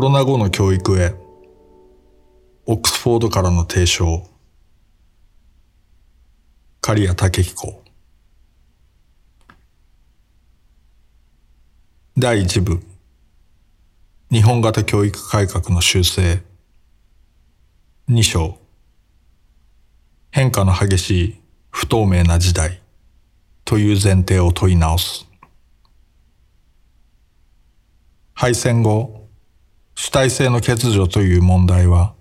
コロナ後の教育へ、オックスフォードからの提唱、刈谷武彦。第一部、日本型教育改革の修正。二章、変化の激しい不透明な時代という前提を問い直す。敗戦後、主体性の欠如という問題は、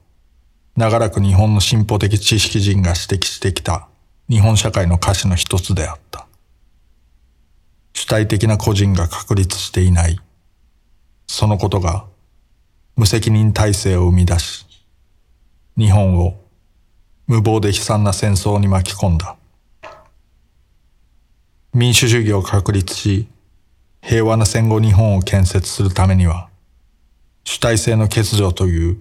長らく日本の進歩的知識人が指摘してきた日本社会の歌詞の一つであった。主体的な個人が確立していない。そのことが無責任体制を生み出し、日本を無謀で悲惨な戦争に巻き込んだ。民主主義を確立し、平和な戦後日本を建設するためには、主体性の欠如という、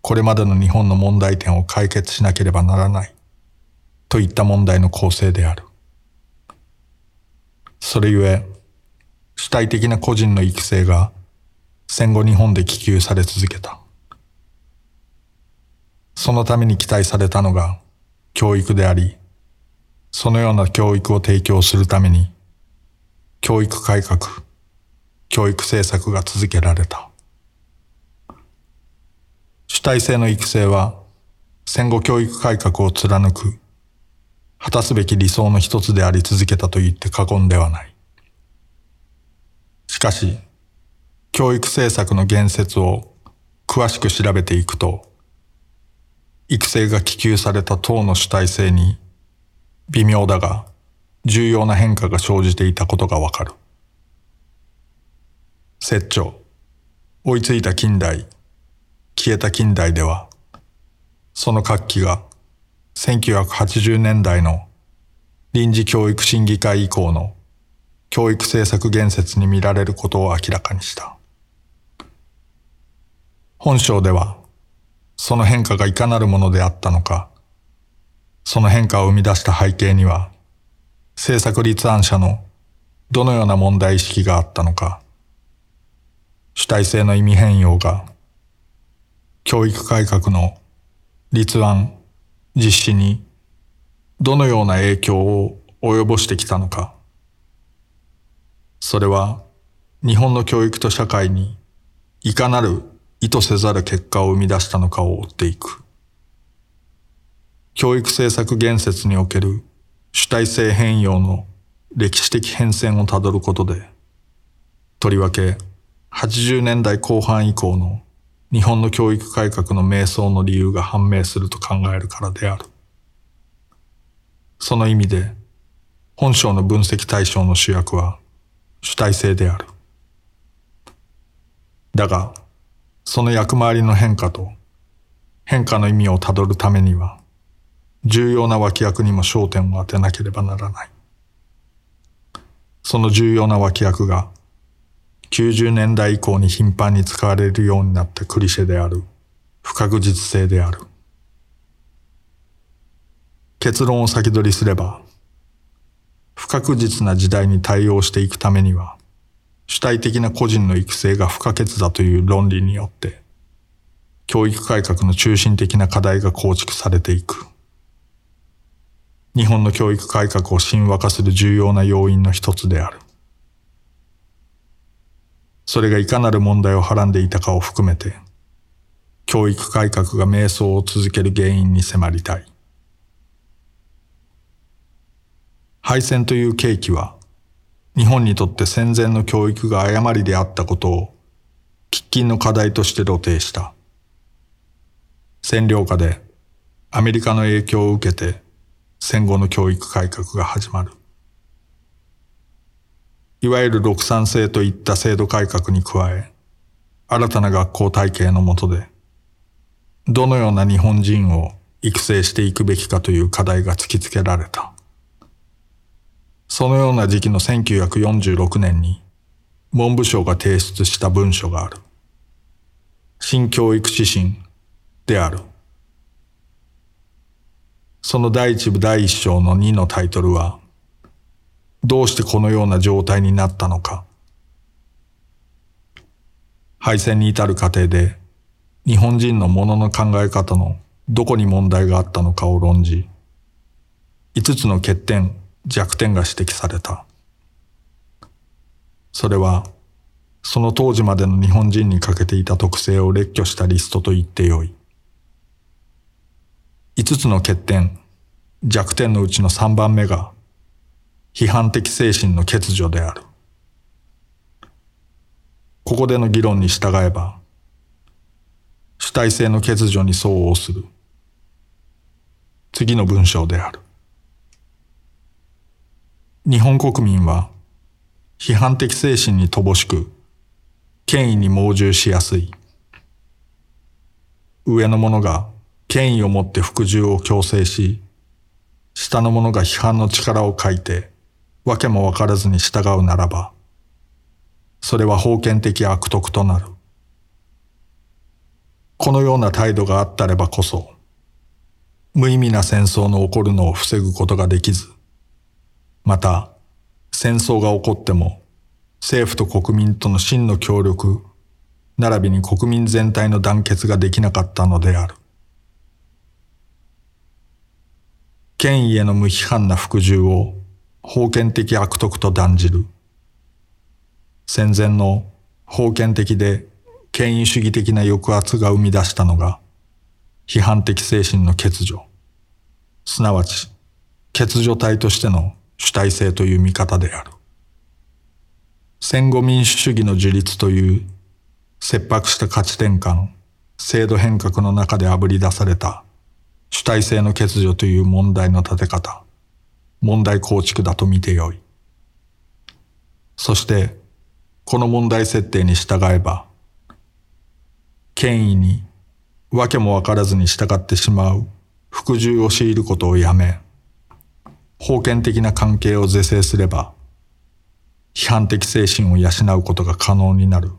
これまでの日本の問題点を解決しなければならない、といった問題の構成である。それゆえ、主体的な個人の育成が戦後日本で希求され続けた。そのために期待されたのが教育であり、そのような教育を提供するために、教育改革、教育政策が続けられた。主体性の育成は戦後教育改革を貫く果たすべき理想の一つであり続けたと言って過言ではない。しかし、教育政策の言説を詳しく調べていくと、育成が希求された党の主体性に微妙だが重要な変化が生じていたことがわかる。説長、追いついた近代、消えた近代では、その活気が1980年代の臨時教育審議会以降の教育政策言説に見られることを明らかにした。本章では、その変化がいかなるものであったのか、その変化を生み出した背景には、政策立案者のどのような問題意識があったのか、主体性の意味変容が教育改革の立案、実施にどのような影響を及ぼしてきたのか。それは日本の教育と社会にいかなる意図せざる結果を生み出したのかを追っていく。教育政策言説における主体性変容の歴史的変遷をたどることで、とりわけ80年代後半以降の日本の教育改革の迷走の理由が判明すると考えるからである。その意味で、本章の分析対象の主役は主体性である。だが、その役回りの変化と変化の意味をたどるためには、重要な脇役にも焦点を当てなければならない。その重要な脇役が90年代以降に頻繁に使われるようになったクリシェである不確実性である。結論を先取りすれば、不確実な時代に対応していくためには、主体的な個人の育成が不可欠だという論理によって、教育改革の中心的な課題が構築されていく。日本の教育改革を神話化する重要な要因の一つである。それがいかなる問題をはらんでいたかを含めて、教育改革が迷走を続ける原因に迫りたい。敗戦という契機は、日本にとって戦前の教育が誤りであったことを、喫緊の課題として露呈した。占領下でアメリカの影響を受けて戦後の教育改革が始まる。いわゆる六三制といった制度改革に加え、新たな学校体系の下で、どのような日本人を育成していくべきかという課題が突きつけられた。そのような時期の1946年に、文部省が提出した文書がある。新教育指針である。その第一部第一章の2のタイトルは、どうしてこのような状態になったのか。敗戦に至る過程で日本人のものの考え方のどこに問題があったのかを論じ、5つの欠点、弱点が指摘された。それは、その当時までの日本人に欠けていた特性を列挙したリストと言ってよい。5つの欠点、弱点のうちの3番目が、批判的精神の欠如である。ここでの議論に従えば、主体性の欠如に相応する。次の文章である。日本国民は、批判的精神に乏しく、権威に盲従しやすい。上の者が権威をもって服従を強制し、下の者が批判の力を欠いて、わけもわからずに従うならば、それは封建的悪徳となる。このような態度があったればこそ、無意味な戦争の起こるのを防ぐことができず、また、戦争が起こっても、政府と国民との真の協力、並びに国民全体の団結ができなかったのである。権威への無批判な服従を封建的悪徳と断じる。戦前の封建的で権威主義的な抑圧が生み出したのが批判的精神の欠如、すなわち欠如体としての主体性という見方である。戦後民主主義の樹立という切迫した価値転換、制度変革の中であぶり出された主体性の欠如という問題の立て方、問題構築だと見てよい。そして、この問題設定に従えば、権威に訳もわからずに従ってしまう服従を強いることをやめ、封建的な関係を是正すれば、批判的精神を養うことが可能になる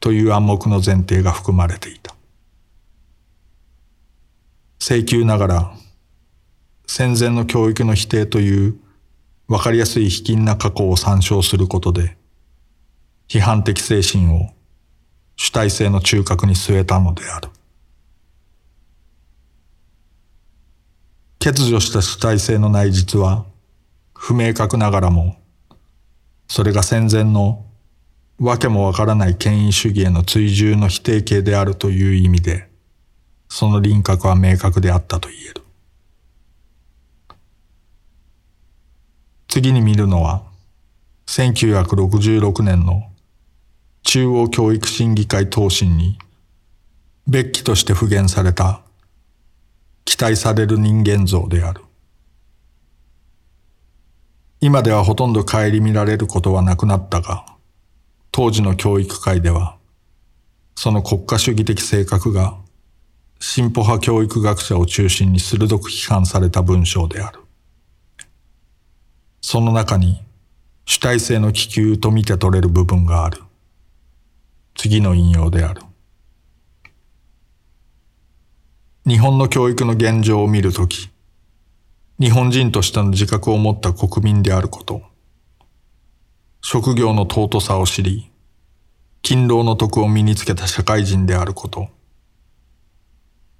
という暗黙の前提が含まれていた。請求ながら戦前の教育の否定というわかりやすい卑近な過去を参照することで批判的精神を主体性の中核に据えたのである。欠如した主体性の内実は不明確ながらもそれが戦前のわけもわからない権威主義への追従の否定形であるという意味でその輪郭は明確であったと言える。次に見るのは、1966年の中央教育審議会答申に、別記として復元された期待される人間像である。今ではほとんど顧みられることはなくなったが、当時の教育界では、その国家主義的性格が進歩派教育学者を中心に鋭く批判された文章である。その中に主体性の気球と見て取れる部分がある。次の引用である。日本の教育の現状を見るとき、日本人としての自覚を持った国民であること、職業の尊さを知り、勤労の徳を身につけた社会人であること、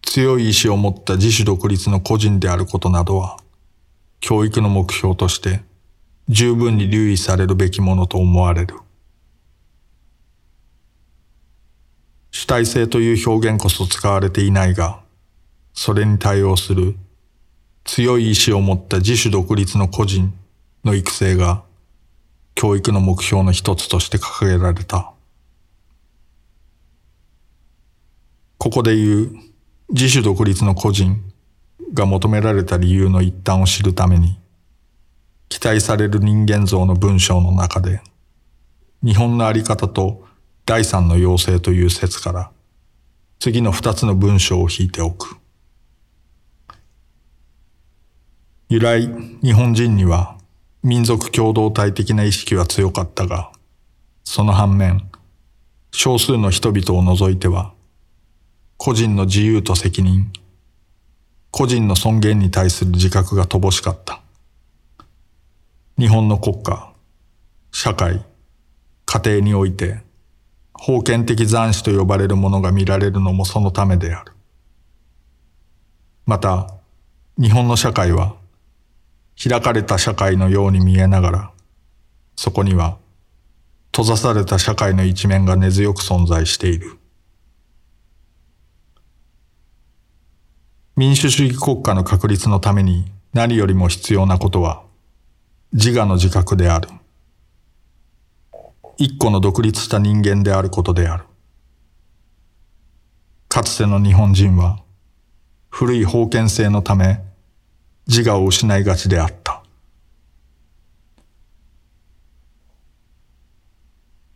強い意志を持った自主独立の個人であることなどは、教育の目標として十分に留意されるべきものと思われる。主体性という表現こそ使われていないが、それに対応する強い意志を持った自主独立の個人の育成が教育の目標の一つとして掲げられた。ここで言う自主独立の個人が求められた理由の一端を知るために、期待される人間像の文章の中で、日本のあり方と第三の要請という説から、次の二つの文章を引いておく。由来、日本人には民族共同体的な意識は強かったが、その反面、少数の人々を除いては、個人の自由と責任、個人の尊厳に対する自覚が乏しかった。日本の国家、社会、家庭において、封建的残死と呼ばれるものが見られるのもそのためである。また、日本の社会は、開かれた社会のように見えながら、そこには、閉ざされた社会の一面が根強く存在している。民主主義国家の確立のために何よりも必要なことは自我の自覚である。一個の独立した人間であることである。かつての日本人は古い封建性のため自我を失いがちであった。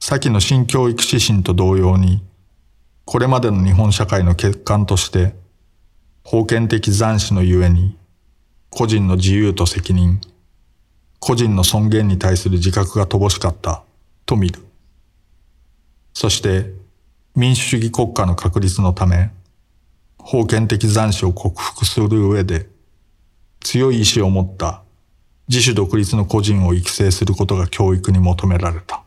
先の新教育指針と同様に、これまでの日本社会の欠陥として封建的残死のゆえに、個人の自由と責任、個人の尊厳に対する自覚が乏しかったと見る。そして民主主義国家の確立のため、封建的残死を克服する上で、強い意志を持った自主独立の個人を育成することが教育に求められた。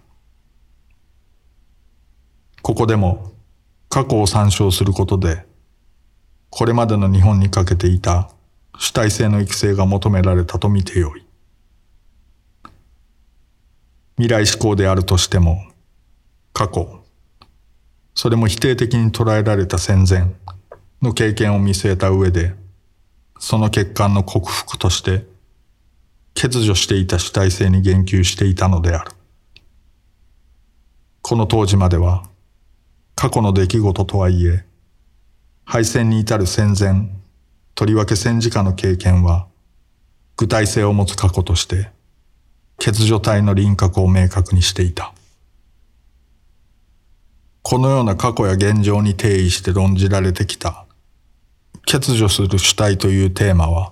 ここでも過去を参照することでこれまでの日本にかけていた主体性の育成が求められたと見てよい。未来志向であるとしても、過去、それも否定的に捉えられた戦前の経験を見据えた上で、その欠陥の克服として、欠如していた主体性に言及していたのである。この当時までは、過去の出来事とはいえ、敗戦に至る戦前、とりわけ戦時下の経験は、具体性を持つ過去として、欠如体の輪郭を明確にしていた。このような過去や現状に定義して論じられてきた、欠如する主体というテーマは、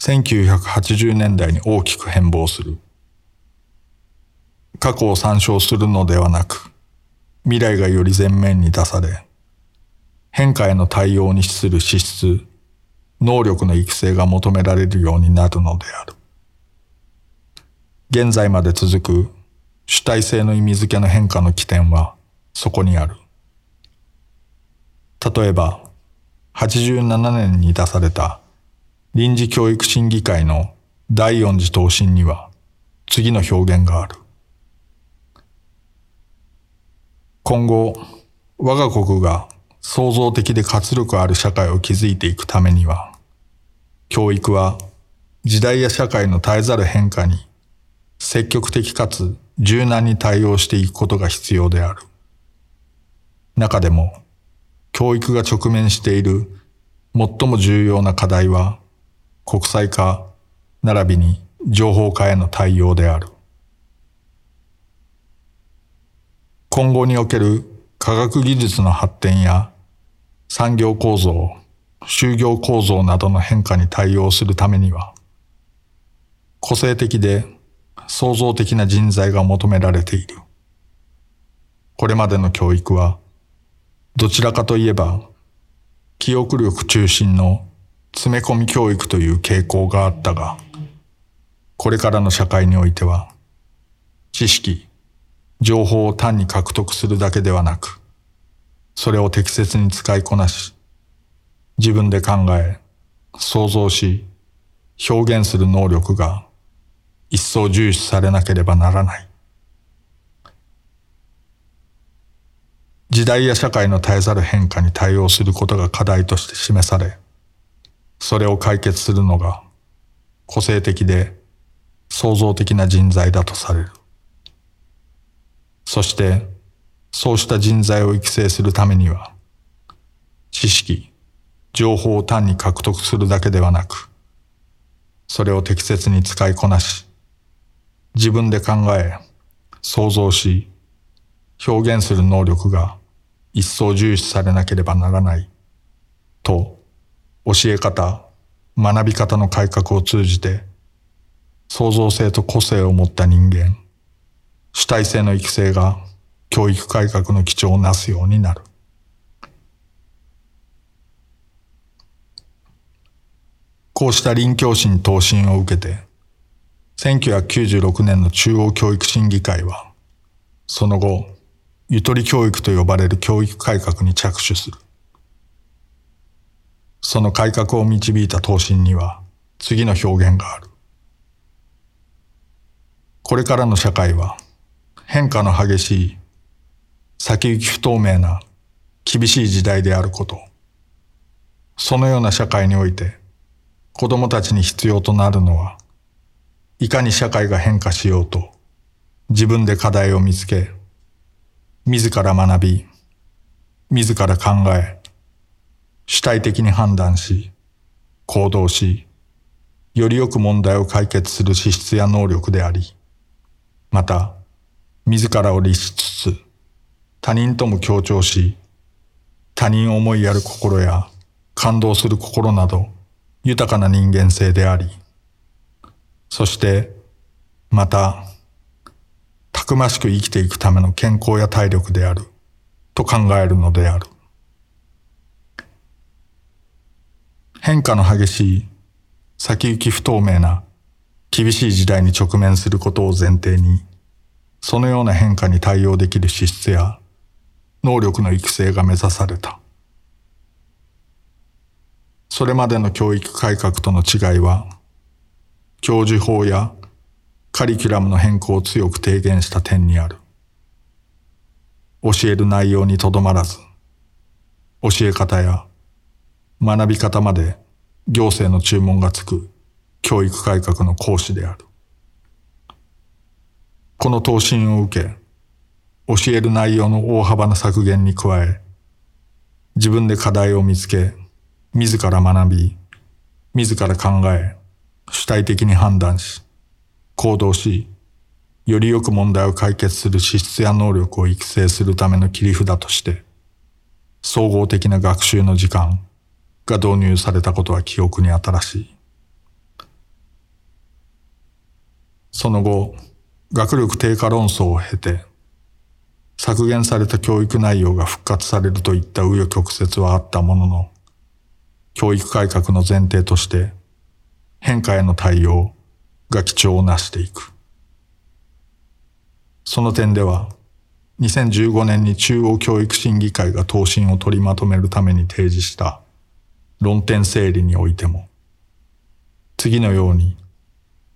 1980年代に大きく変貌する。過去を参照するのではなく、未来がより前面に出され、変化への対応に資する資質、能力の育成が求められるようになるのである。現在まで続く主体性の意味付けの変化の起点はそこにある。例えば、87年に出された臨時教育審議会の第四次答申には次の表現がある。今後、我が国が創造的で活力ある社会を築いていくためには、教育は時代や社会の絶えざる変化に積極的かつ柔軟に対応していくことが必要である。中でも、教育が直面している最も重要な課題は、国際化並びに情報化への対応である。今後における科学技術の発展や産業構造、就業構造などの変化に対応するためには、個性的で創造的な人材が求められている。これまでの教育は、どちらかといえば、記憶力中心の詰め込み教育という傾向があったが、これからの社会においては、知識、情報を単に獲得するだけではなく、それを適切に使いこなし、自分で考え、想像し、表現する能力が一層重視されなければならない。時代や社会の絶えざる変化に対応することが課題として示され、それを解決するのが個性的で創造的な人材だとされる。そして、そうした人材を育成するためには、知識、情報を単に獲得するだけではなく、それを適切に使いこなし、自分で考え、想像し、表現する能力が一層重視されなければならない、と、教え方、学び方の改革を通じて、創造性と個性を持った人間、主体性の育成が教育改革の基調をなすようになる。こうした臨教心答申を受けて、1996年の中央教育審議会は、その後、ゆとり教育と呼ばれる教育改革に着手する。その改革を導いた答申には次の表現がある。これからの社会は変化の激しい、先行き不透明な厳しい時代であること。そのような社会において子供たちに必要となるのは、いかに社会が変化しようと自分で課題を見つけ、自ら学び、自ら考え、主体的に判断し、行動し、よりよく問題を解決する資質や能力であり、また、自らを律しつつ、他人とも協調し、他人を思いやる心や感動する心など、豊かな人間性であり、そして、また、たくましく生きていくための健康や体力である、と考えるのである。変化の激しい、先行き不透明な、厳しい時代に直面することを前提に、そのような変化に対応できる資質や能力の育成が目指された。それまでの教育改革との違いは、教授法やカリキュラムの変更を強く提言した点にある。教える内容にとどまらず、教え方や学び方まで行政の注文がつく教育改革の講師である。この答申を受け、教える内容の大幅な削減に加え、自分で課題を見つけ、自ら学び、自ら考え、主体的に判断し、行動し、よりよく問題を解決する資質や能力を育成するための切り札として、総合的な学習の時間が導入されたことは記憶に新しい。その後、学力低下論争を経て、削減された教育内容が復活されるといった紆余曲折はあったものの、教育改革の前提として変化への対応が基調をなしていく。その点では、2015年に中央教育審議会が答申を取りまとめるために提示した論点整理においても、次のように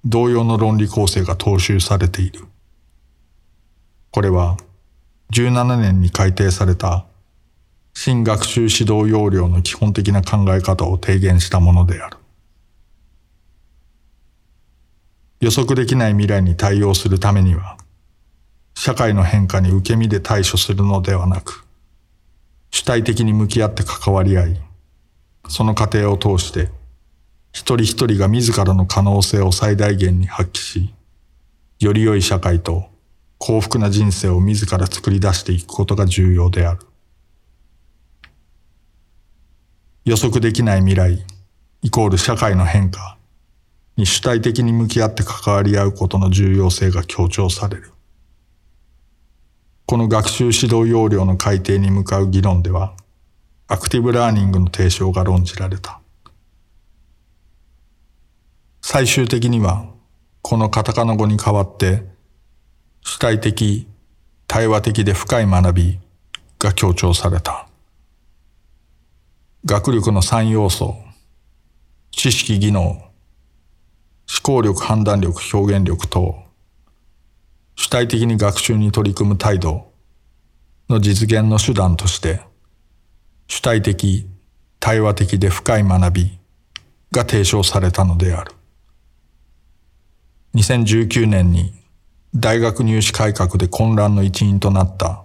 同様の論理構成が踏襲されている。これは17年に改定された新学習指導要領の基本的な考え方を提言したものである。予測できない未来に対応するためには、社会の変化に受け身で対処するのではなく、主体的に向き合って関わり合い、その過程を通して、一人一人が自らの可能性を最大限に発揮し、より良い社会と幸福な人生を自ら作り出していくことが重要である。予測できない未来、イコール社会の変化、に主体的に向き合って関わり合うことの重要性が強調される。この学習指導要領の改定に向かう議論では、アクティブラーニングの提唱が論じられた。最終的には、このカタカナ語に代わって、主体的、対話的で深い学びが強調された。学力の三要素、知識技能、思考力、判断力、表現力等、主体的に学習に取り組む態度の実現の手段として、主体的、対話的で深い学びが提唱されたのである。2019年に大学入試改革で混乱の一因となった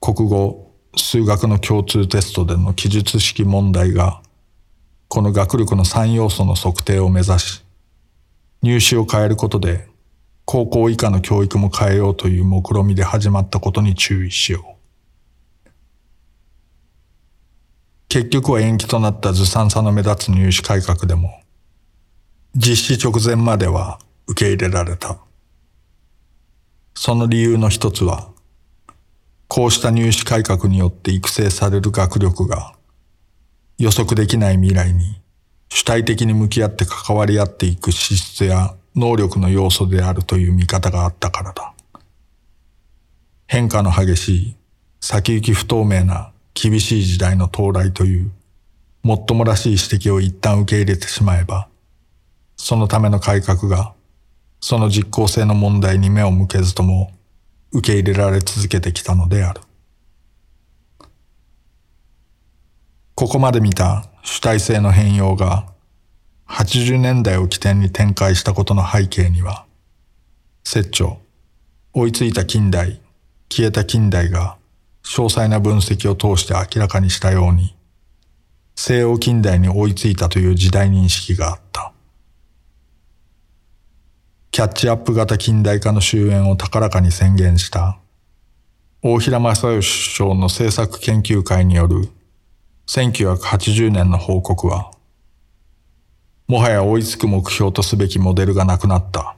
国語、数学の共通テストでの記述式問題がこの学力の3要素の測定を目指し入試を変えることで、高校以下の教育も変えようという目論みで始まったことに注意しよう。結局は延期となったずさんさの目立つ入試改革でも、実施直前までは受け入れられた。その理由の一つは、こうした入試改革によって育成される学力が予測できない未来に主体的に向き合って関わり合っていく資質や能力の要素であるという見方があったからだ。変化の激しい、先行き不透明な厳しい時代の到来という、もっともらしい指摘を一旦受け入れてしまえば、そのための改革が、その実効性の問題に目を向けずとも受け入れられ続けてきたのである。ここまで見た主体性の変容が80年代を起点に展開したことの背景には、折長、追いついた近代、消えた近代が詳細な分析を通して明らかにしたように、西洋近代に追いついたという時代認識があった。キャッチアップ型近代化の終焉を高らかに宣言した大平正義首相の政策研究会による1980年の報告は、もはや追いつく目標とすべきモデルがなくなった。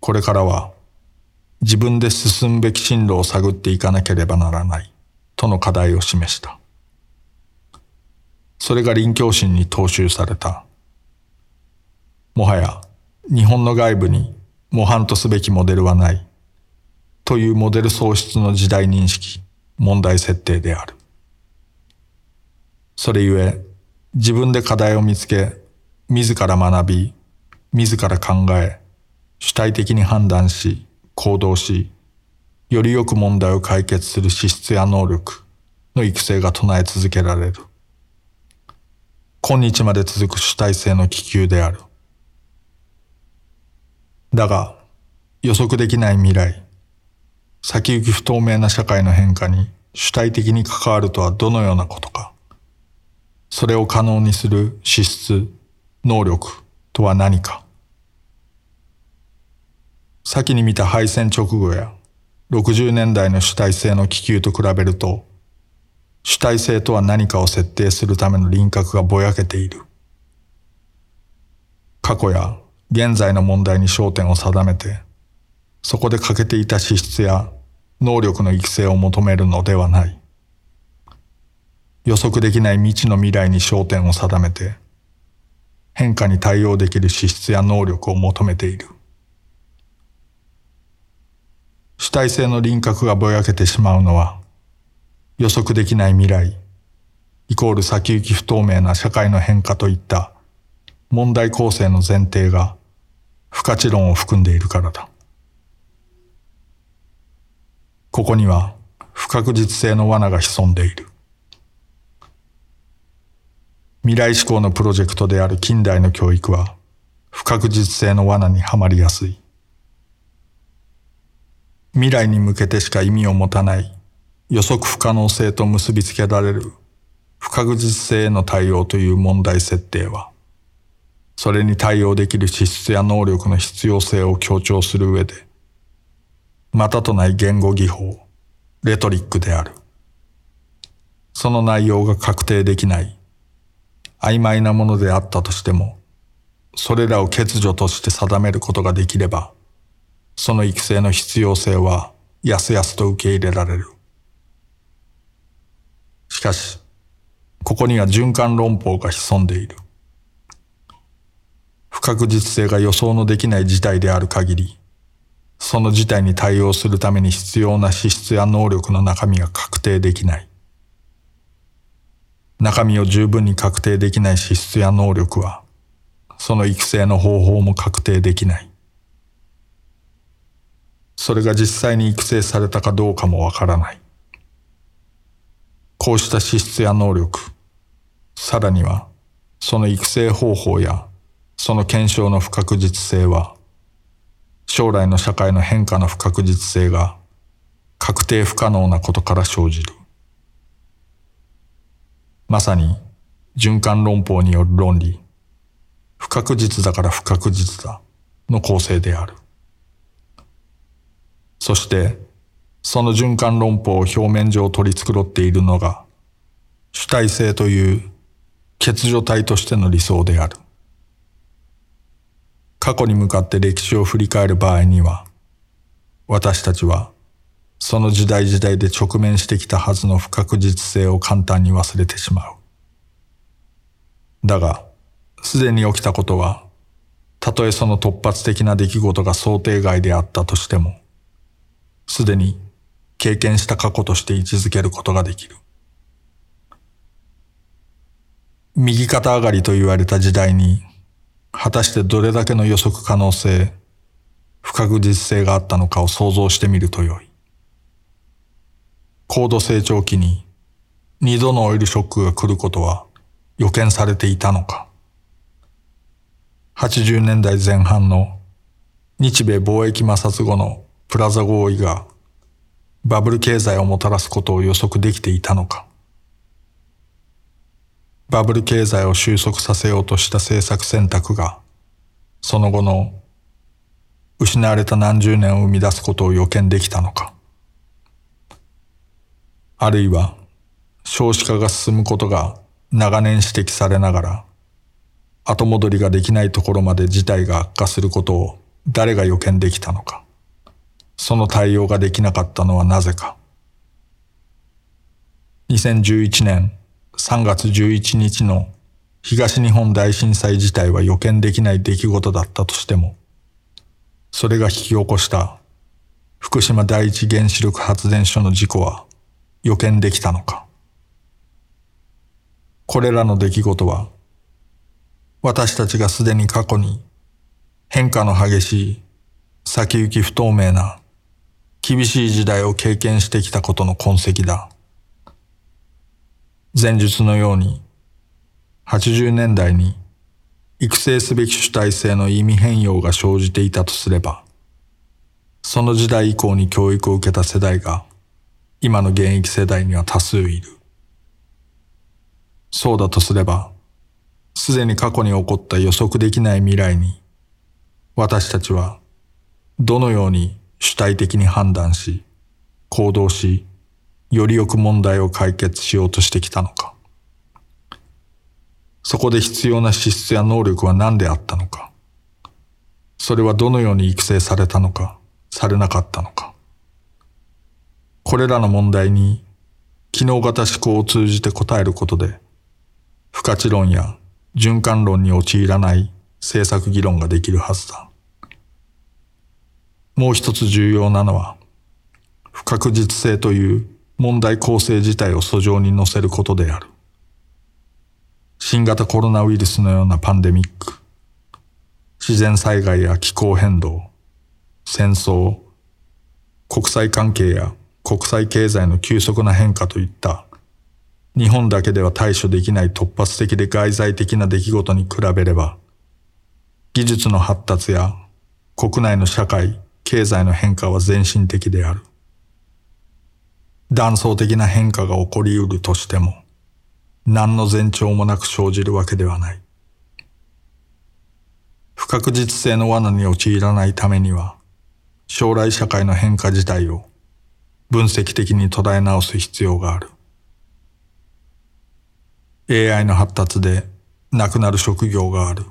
これからは自分で進むべき進路を探っていかなければならないとの課題を示した。それが臨教心に踏襲された。もはや日本の外部に模範とすべきモデルはないというモデル創出の時代認識、問題設定である。それゆえ、自分で課題を見つけ、自ら学び、自ら考え、主体的に判断し、行動し、よりよく問題を解決する資質や能力の育成が唱え続けられる。今日まで続く主体性の気球である。だが、予測できない未来、先行き不透明な社会の変化に主体的に関わるとはどのようなことか。それを可能にする資質、能力とは何か。先に見た敗戦直後や60年代の主体性の気球と比べると、主体性とは何かを設定するための輪郭がぼやけている。過去や現在の問題に焦点を定めて、そこで欠けていた資質や能力の育成を求めるのではない。予測できない未知の未来に焦点を定めて、変化に対応できる資質や能力を求めている。主体性の輪郭がぼやけてしまうのは、予測できない未来、イコール先行き不透明な社会の変化といった問題構成の前提が不可知論を含んでいるからだ。ここには不確実性の罠が潜んでいる。未来志向のプロジェクトである近代の教育は不確実性の罠にはまりやすい。未来に向けてしか意味を持たない予測不可能性と結びつけられる不確実性への対応という問題設定は、それに対応できる資質や能力の必要性を強調する上で、またとない言語技法、レトリックである。その内容が確定できない曖昧なものであったとしても、それらを欠如として定めることができれば、その育成の必要性はやすやすと受け入れられる。しかし、ここには循環論法が潜んでいる。不確実性が予想のできない事態である限り、その事態に対応するために必要な資質や能力の中身が確定できない。中身を十分に確定できない資質や能力は、その育成の方法も確定できない。それが実際に育成されたかどうかもわからない。こうした資質や能力、さらには、その育成方法や、その検証の不確実性は、将来の社会の変化の不確実性が確定不可能なことから生じる。まさに循環論法による論理、不確実だから不確実だの構成である。そして、その循環論法を表面上取り繕っているのが、主体性という欠如体としての理想である。過去に向かって歴史を振り返る場合には、私たちはその時代時代で直面してきたはずの不確実性を簡単に忘れてしまう。だが、すでに起きたことは、たとえその突発的な出来事が想定外であったとしても、すでに経験した過去として位置づけることができる。右肩上がりと言われた時代に、果たしてどれだけの予測可能性、不確実性があったのかを想像してみるとよい。高度成長期に二度のオイルショックが来ることは予見されていたのか。80年代前半の日米貿易摩擦後のプラザ合意がバブル経済をもたらすことを予測できていたのか。バブル経済を収束させようとした政策選択がその後の失われた何十年を生み出すことを予見できたのか。あるいは少子化が進むことが長年指摘されながら後戻りができないところまで事態が悪化することを誰が予見できたのか。その対応ができなかったのはなぜか。2011年3月11日の東日本大震災自体は予見できない出来事だったとしても、それが引き起こした福島第一原子力発電所の事故は予見できたのか。これらの出来事は、私たちがすでに過去に変化の激しい先行き不透明な厳しい時代を経験してきたことの痕跡だ。前述のように、80年代に育成すべき主体性の意味変容が生じていたとすれば、その時代以降に教育を受けた世代が、今の現役世代には多数いる。そうだとすれば、すでに過去に起こった予測できない未来に、私たちはどのように主体的に判断し、行動し、よりよく問題を解決しようとしてきたのか。そこで必要な資質や能力は何であったのか。それはどのように育成されたのか、されなかったのか。これらの問題に機能型思考を通じて答えることで、不可知論や循環論に陥らない政策議論ができるはずだ。もう一つ重要なのは、不確実性という問題構成自体を訴状に載せることである。新型コロナウイルスのようなパンデミック、自然災害や気候変動、戦争、国際関係や国際経済の急速な変化といった日本だけでは対処できない突発的で外在的な出来事に比べれば、技術の発達や国内の社会、経済の変化は全身的である。断層的な変化が起こり得るとしても、何の前兆もなく生じるわけではない。不確実性の罠に陥らないためには、将来社会の変化自体を分析的に捉え直す必要がある。AI の発達でなくなる職業がある。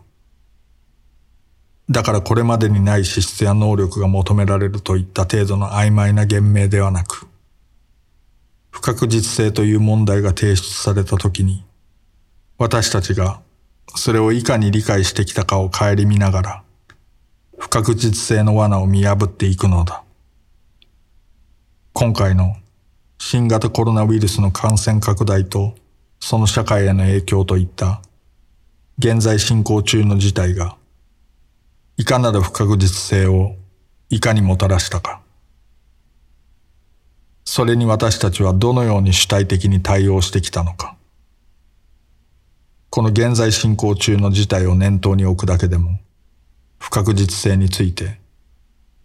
だからこれまでにない資質や能力が求められるといった程度の曖昧な言明ではなく、不確実性という問題が提出されたときに、私たちがそれをいかに理解してきたかを顧みながら、不確実性の罠を見破っていくのだ。今回の新型コロナウイルスの感染拡大とその社会への影響といった現在進行中の事態がいかなる不確実性をいかにもたらしたか。それに私たちはどのように主体的に対応してきたのか。この現在進行中の事態を念頭に置くだけでも、不確実性について、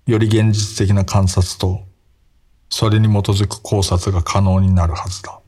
より現実的な観察と、それに基づく考察が可能になるはずだ。